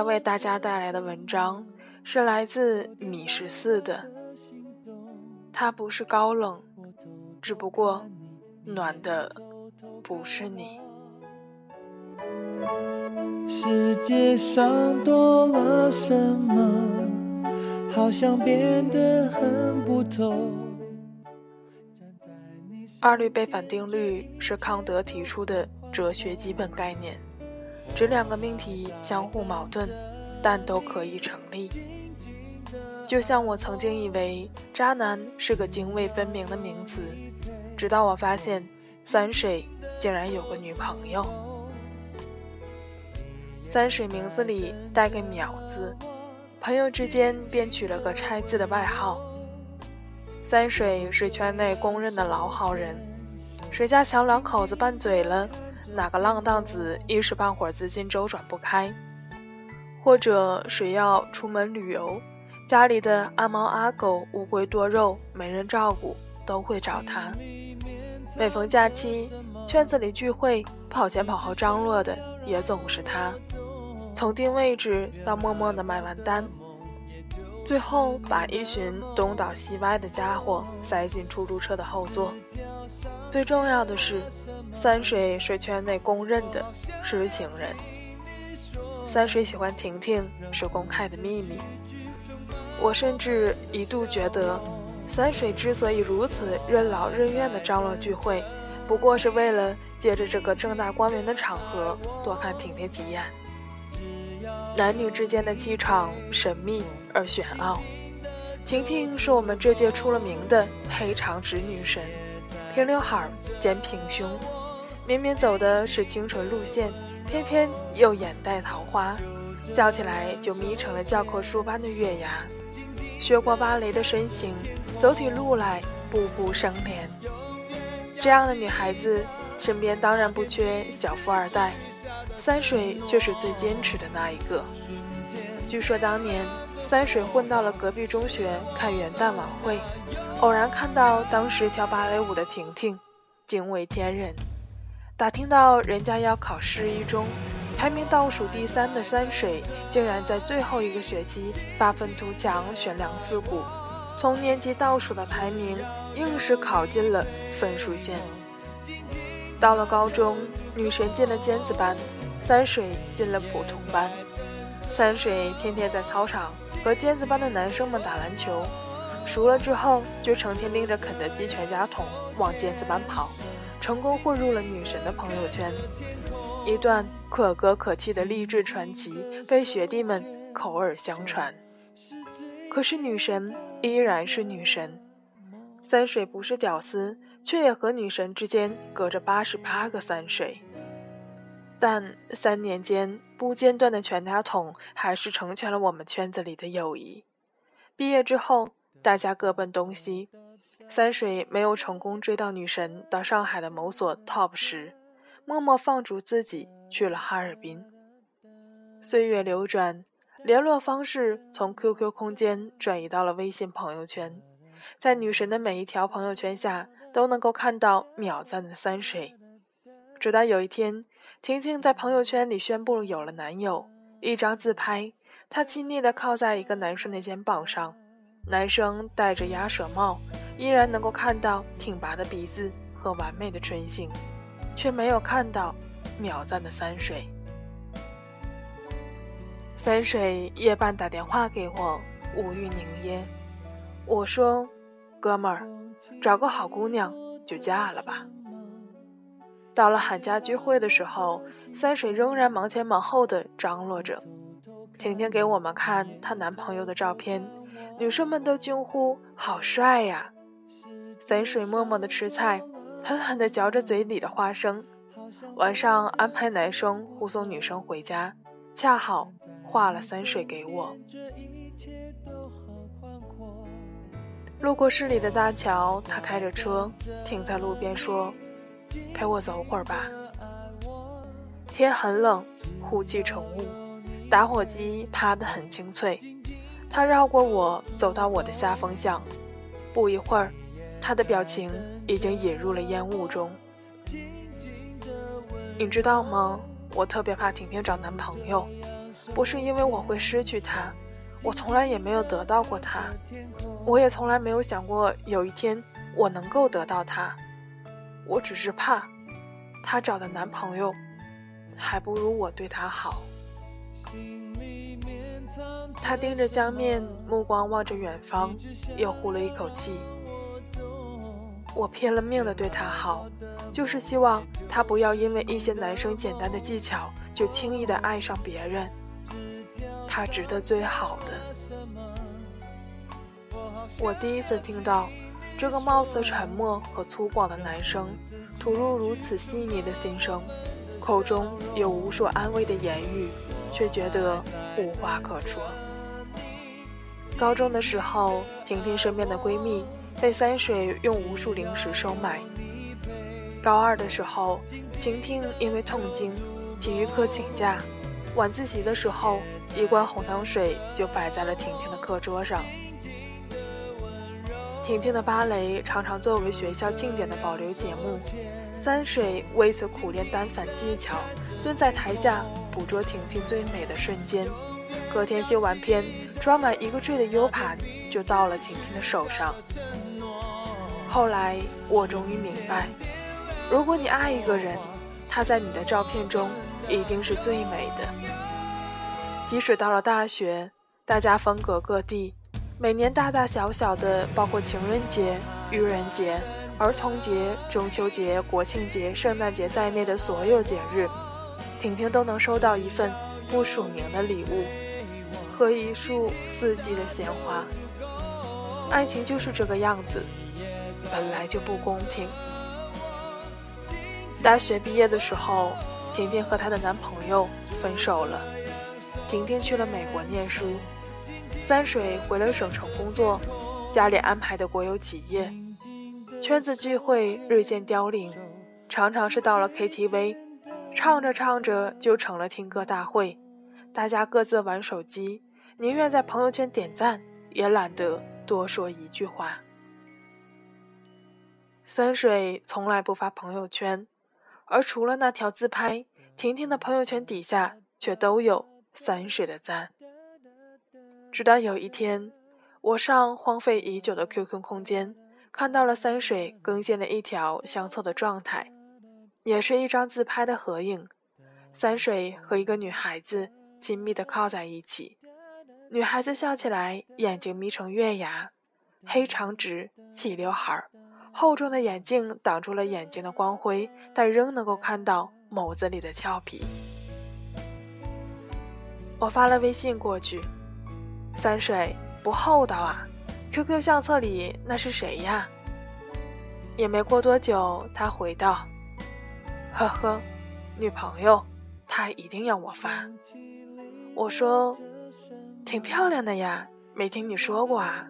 天要为大家带来的文章是来自米十四的。他不是高冷，只不过暖的不是你。世界上多了什么，好像变得很不同。二律背反定律是康德提出的哲学基本概念。指两个命题相互矛盾，但都可以成立。就像我曾经以为“渣男”是个泾渭分明的名词，直到我发现三水竟然有个女朋友。三水名字里带个“淼”字，朋友之间便取了个“拆”字的外号。三水是圈内公认的老好人，谁家小两口子拌嘴了？哪个浪荡子一时半会儿资金周转不开，或者谁要出门旅游，家里的阿猫阿狗、乌龟多肉没人照顾，都会找他。每逢假期，圈子里聚会，跑前跑后张罗的也总是他。从定位置到默默的买完单，最后把一群东倒西歪的家伙塞进出租车的后座。最重要的是，三水是圈内公认的痴情人。三水喜欢婷婷是公开的秘密。我甚至一度觉得，三水之所以如此任劳任怨地张罗聚会，不过是为了借着这个正大光明的场合多看婷婷几眼。男女之间的气场神秘而玄奥。婷婷是我们这届出了名的黑长直女神。平刘海儿，兼平胸，明明走的是清纯路线，偏偏又眼带桃花，笑起来就眯成了教科书般的月牙。学过芭蕾的身形，走起路来步步生莲。这样的女孩子身边当然不缺小富二代，三水却是最坚持的那一个。据说当年三水混到了隔壁中学看元旦晚会。偶然看到当时跳芭蕾舞的婷婷，惊为天人。打听到人家要考市一中，排名倒数第三的山水，竟然在最后一个学期发愤图强选梁自古，从年级倒数的排名，硬是考进了分数线。到了高中，女神进了尖子班，山水进了普通班。山水天天在操场和尖子班的男生们打篮球。熟了之后，就成天拎着肯德基全家桶往尖子班跑，成功混入了女神的朋友圈。一段可歌可泣的励志传奇被学弟们口耳相传。可是女神依然是女神，三水不是屌丝，却也和女神之间隔着八十八个三水。但三年间不间断的全家桶，还是成全了我们圈子里的友谊。毕业之后。大家各奔东西，三水没有成功追到女神到上海的某所 TOP 十，默默放逐自己去了哈尔滨。岁月流转，联络方式从 QQ 空间转移到了微信朋友圈，在女神的每一条朋友圈下都能够看到秒赞的三水。直到有一天，婷婷在朋友圈里宣布有了男友，一张自拍，她亲昵地靠在一个男生的肩膀上。男生戴着鸭舌帽，依然能够看到挺拔的鼻子和完美的唇形，却没有看到秒赞的三水。三水夜半打电话给我，无语凝噎。我说：“哥们儿，找个好姑娘就嫁了吧。”到了寒假聚会的时候，三水仍然忙前忙后的张罗着。婷婷给我们看她男朋友的照片，女生们都惊呼：“好帅呀！”三水默默的吃菜，狠狠地嚼着嘴里的花生。晚上安排男生护送女生回家，恰好画了三水给我。路过市里的大桥，他开着车停在路边说：“陪我走会儿吧。”天很冷，雾气成雾，打火机趴得很清脆。他绕过我，走到我的下风巷。不一会儿，他的表情已经引入了烟雾中。你知道吗？我特别怕婷婷找男朋友，不是因为我会失去他。我从来也没有得到过他，我也从来没有想过有一天我能够得到他。我只是怕，他找的男朋友还不如我对他好。他盯着江面，目光望着远方，又呼了一口气。我拼了命的对他好，就是希望他不要因为一些男生简单的技巧就轻易的爱上别人。他值得最好的。我第一次听到这个貌似沉默和粗犷的男生吐露如此细腻的心声，口中有无数安慰的言语，却觉得无话可说。高中的时候，婷婷身边的闺蜜被三水用无数零食收买。高二的时候，婷婷因为痛经，体育课请假，晚自习的时候。一罐红糖水就摆在了婷婷的课桌上。婷婷的芭蕾常常作为学校庆典的保留节目，三水为此苦练单反技巧，蹲在台下捕捉婷婷最美的瞬间。隔天修完片，装满一个坠的 U 盘就到了婷婷的手上。后来我终于明白，如果你爱一个人，他在你的照片中一定是最美的。即使到了大学，大家分隔各地，每年大大小小的，包括情人节、愚人节、儿童节、中秋节、国庆节、圣诞节在内的所有节日，婷婷都能收到一份不署名的礼物和一束四季的鲜花。爱情就是这个样子，本来就不公平。大学毕业的时候，婷婷和她的男朋友分手了。婷婷去了美国念书，三水回了省城工作，家里安排的国有企业，圈子聚会日渐凋零，常常是到了 KTV，唱着唱着就成了听歌大会，大家各自玩手机，宁愿在朋友圈点赞，也懒得多说一句话。三水从来不发朋友圈，而除了那条自拍，婷婷的朋友圈底下却都有。三水的赞。直到有一天，我上荒废已久的 QQ 空间，看到了三水更新了一条相册的状态，也是一张自拍的合影。三水和一个女孩子亲密地靠在一起，女孩子笑起来眼睛眯成月牙，黑长直，齐刘海儿，厚重的眼镜挡住了眼睛的光辉，但仍能够看到眸子里的俏皮。我发了微信过去，三水不厚道啊！QQ 相册里那是谁呀？也没过多久，他回道：“呵呵，女朋友，他一定要我发。”我说：“挺漂亮的呀，没听你说过啊。”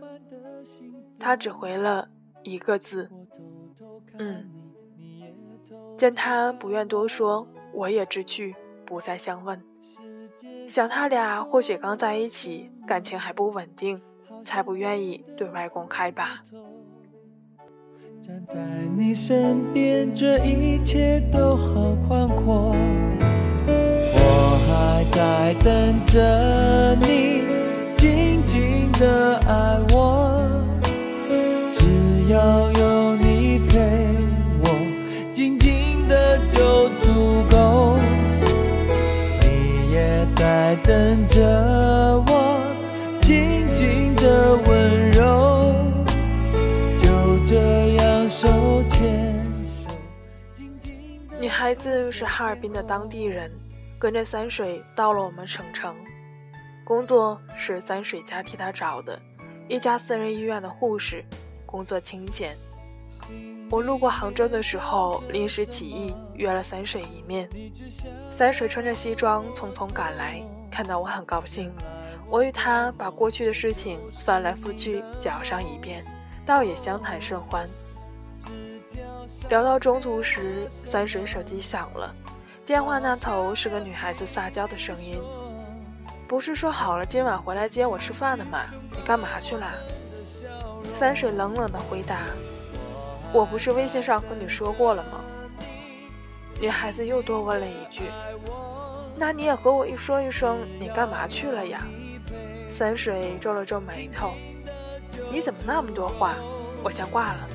他只回了一个字：“嗯。”见他不愿多说，我也知趣，不再相问。想他俩或许刚在一起，感情还不稳定，才不愿意对外公开吧。站在你身边，这一切都好宽阔。我还在等着你，静静的爱我。只要有你陪我，静静的就足够。你也在等着我，静静的温柔，就这样手牵手。女孩子是哈尔滨的当地人，跟着三水到了我们省城，工作是三水家替他找的，一家私人医院的护士，工作清闲。我路过杭州的时候，临时起意约了三水一面。三水穿着西装匆匆赶来，看到我很高兴。我与他把过去的事情翻来覆去讲上一遍，倒也相谈甚欢。聊到中途时，三水手机响了，电话那头是个女孩子撒娇的声音：“不是说好了今晚回来接我吃饭的吗？你干嘛去了？”三水冷冷的回答。我不是微信上和你说过了吗？女孩子又多问了一句：“那你也和我一说一声，你干嘛去了呀？”三水皱了皱眉头：“你怎么那么多话？”我先挂了。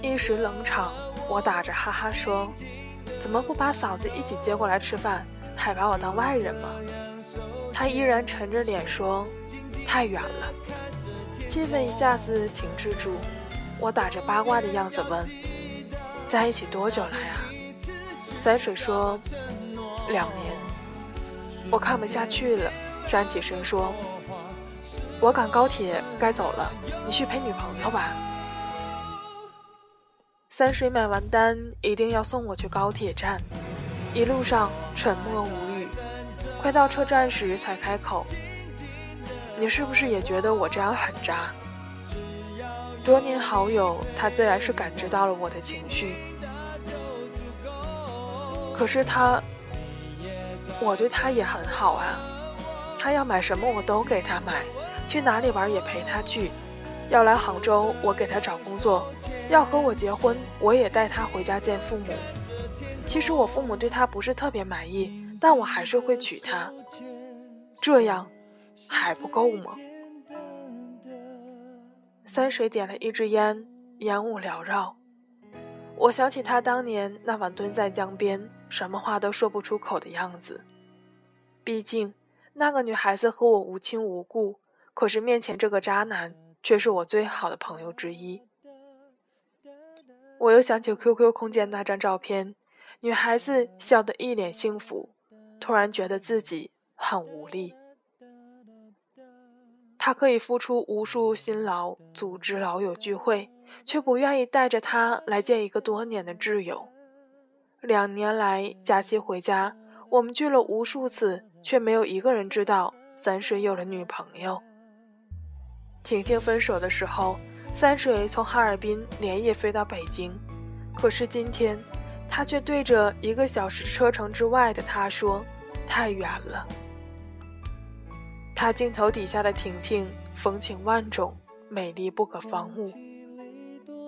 一时冷场，我打着哈哈说：“怎么不把嫂子一起接过来吃饭，还把我当外人吗？”他依然沉着脸说：“太远了。”气氛一下子停滞住。我打着八卦的样子问：“在一起多久了呀？”三水说：“两年。”我看不下去了，站起身说：“我赶高铁该走了，你去陪女朋友吧。”三水买完单，一定要送我去高铁站。一路上沉默无语，快到车站时才开口：“你是不是也觉得我这样很渣？”多年好友，他自然是感知到了我的情绪。可是他，我对他也很好啊。他要买什么我都给他买，去哪里玩也陪他去。要来杭州，我给他找工作；要和我结婚，我也带他回家见父母。其实我父母对他不是特别满意，但我还是会娶她。这样还不够吗？三水点了一支烟，烟雾缭绕。我想起他当年那晚蹲在江边，什么话都说不出口的样子。毕竟那个女孩子和我无亲无故，可是面前这个渣男却是我最好的朋友之一。我又想起 QQ 空间那张照片，女孩子笑得一脸幸福，突然觉得自己很无力。他可以付出无数辛劳组织老友聚会，却不愿意带着他来见一个多年的挚友。两年来，假期回家，我们聚了无数次，却没有一个人知道三水有了女朋友。婷婷分手的时候，三水从哈尔滨连夜飞到北京，可是今天，他却对着一个小时车程之外的他说：“太远了。”他镜头底下的婷婷风情万种，美丽不可方物，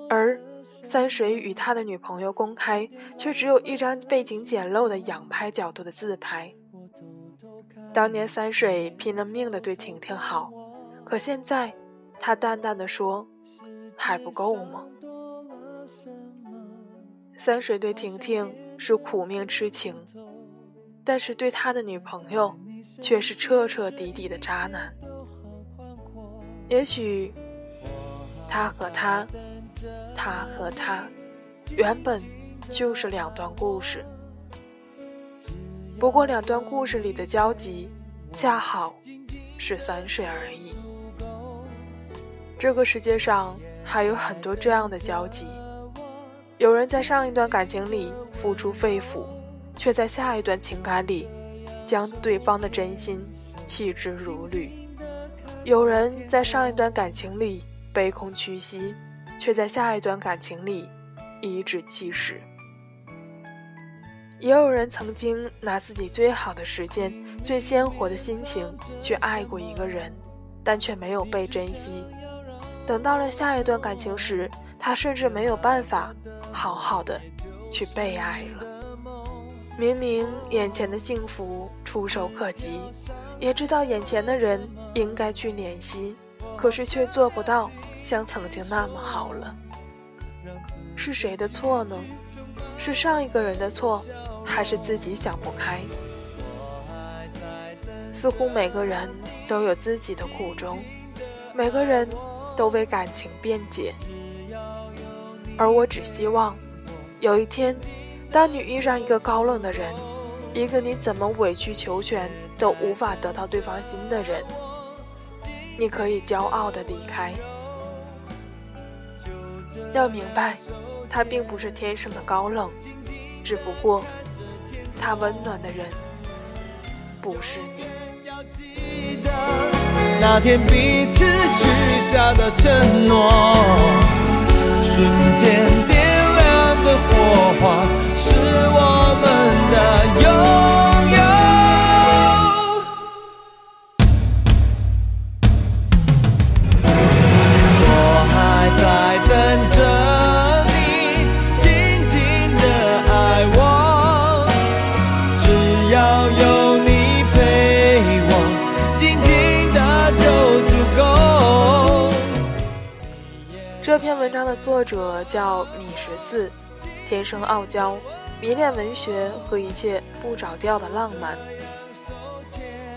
而三水与他的女朋友公开，却只有一张背景简陋的仰拍角度的自拍。当年三水拼了命的对婷婷好，可现在，他淡淡的说：“还不够吗？”三水对婷婷是苦命痴情，但是对他的女朋友。却是彻彻底底的渣男。也许，他和他，他和他，原本就是两段故事。不过，两段故事里的交集，恰好是三水而已。这个世界上还有很多这样的交集：有人在上一段感情里付出肺腑，却在下一段情感里。将对方的真心弃之如履。有人在上一段感情里卑躬屈膝，却在下一段感情里颐指气使。也有人曾经拿自己最好的时间、最鲜活的心情去爱过一个人，但却没有被珍惜。等到了下一段感情时，他甚至没有办法好好的去被爱了。明明眼前的幸福触手可及，也知道眼前的人应该去怜惜，可是却做不到像曾经那么好了。是谁的错呢？是上一个人的错，还是自己想不开？似乎每个人都有自己的苦衷，每个人都为感情辩解，而我只希望。有一天，当你遇上一个高冷的人，一个你怎么委曲求全都无法得到对方心的人，你可以骄傲的离开。要明白，他并不是天生的高冷，只不过他温暖的人不是你。那天彼此许下的承诺，瞬间点亮的火花，是我们的拥文章的作者叫米十四，天生傲娇，迷恋文学和一切不着调的浪漫。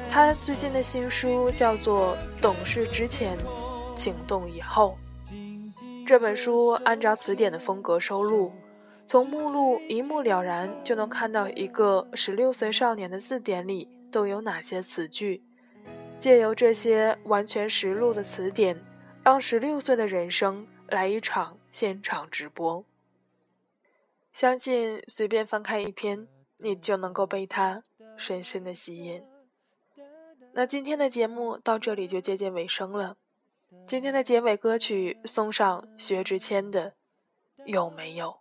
他最近的新书叫做《懂事之前，请动以后》。这本书按照词典的风格收录，从目录一目了然就能看到一个十六岁少年的字典里都有哪些词句。借由这些完全实录的词典，让十六岁的人生来一场现场直播。相信随便翻开一篇，你就能够被它深深的吸引。那今天的节目到这里就接近尾声了。今天的结尾歌曲送上薛之谦的《有没有》。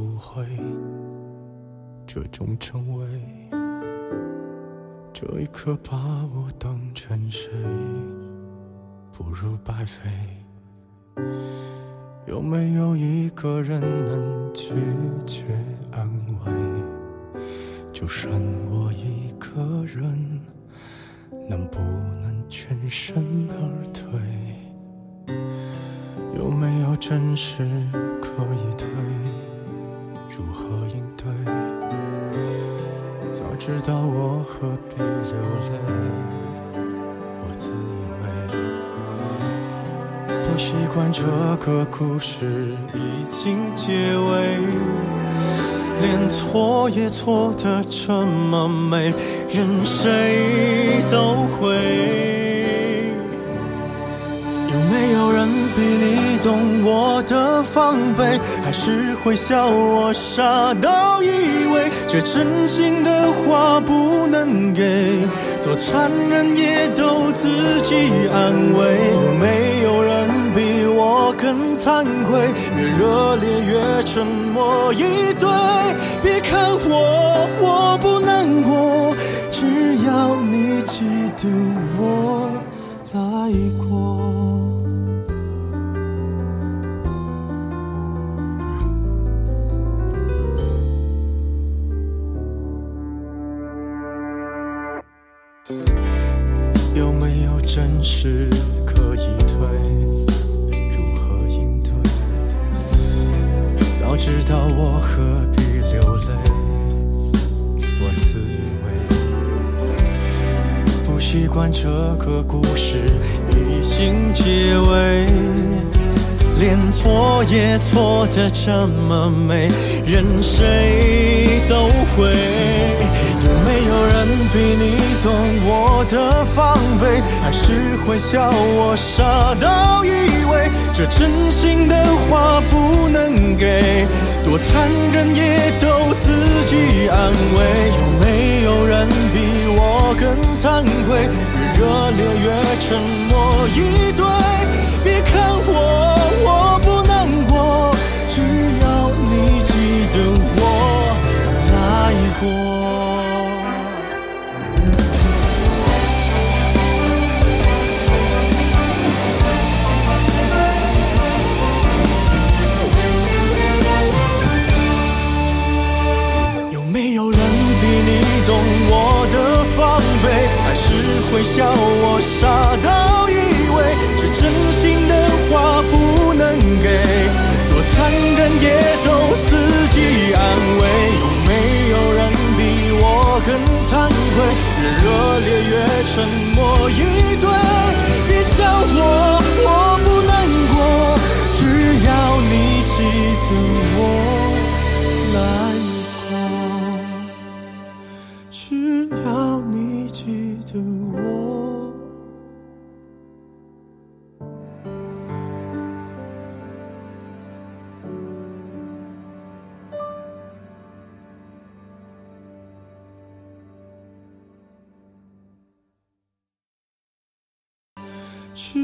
不会，这种称谓，这一刻把我当成谁，不如白费。有没有一个人能拒绝安慰？就剩我一个人，能不能全身而退？有没有真实可以退？如何应对？早知道我何必流泪？我自以为不习惯这个故事已经结尾，连错也错得这么美，任谁都会。有没有人比你懂我的防备？还是会笑我傻到以为这真心的话不能给？多残忍也都自己安慰。有没有人比我更惭愧？越热烈越沉默以对。别看我，我不难过，只要你记得我来过。知道我何必流泪？我自以为不习惯这个故事已经结尾，连错也错得这么美，任谁都会。有没有人比你懂我的防备？还是会笑我傻到以为这真心的话不能给？多残忍也都自己安慰。有没有人比我更惭愧？越热烈越沉默以对。别看微笑，我傻到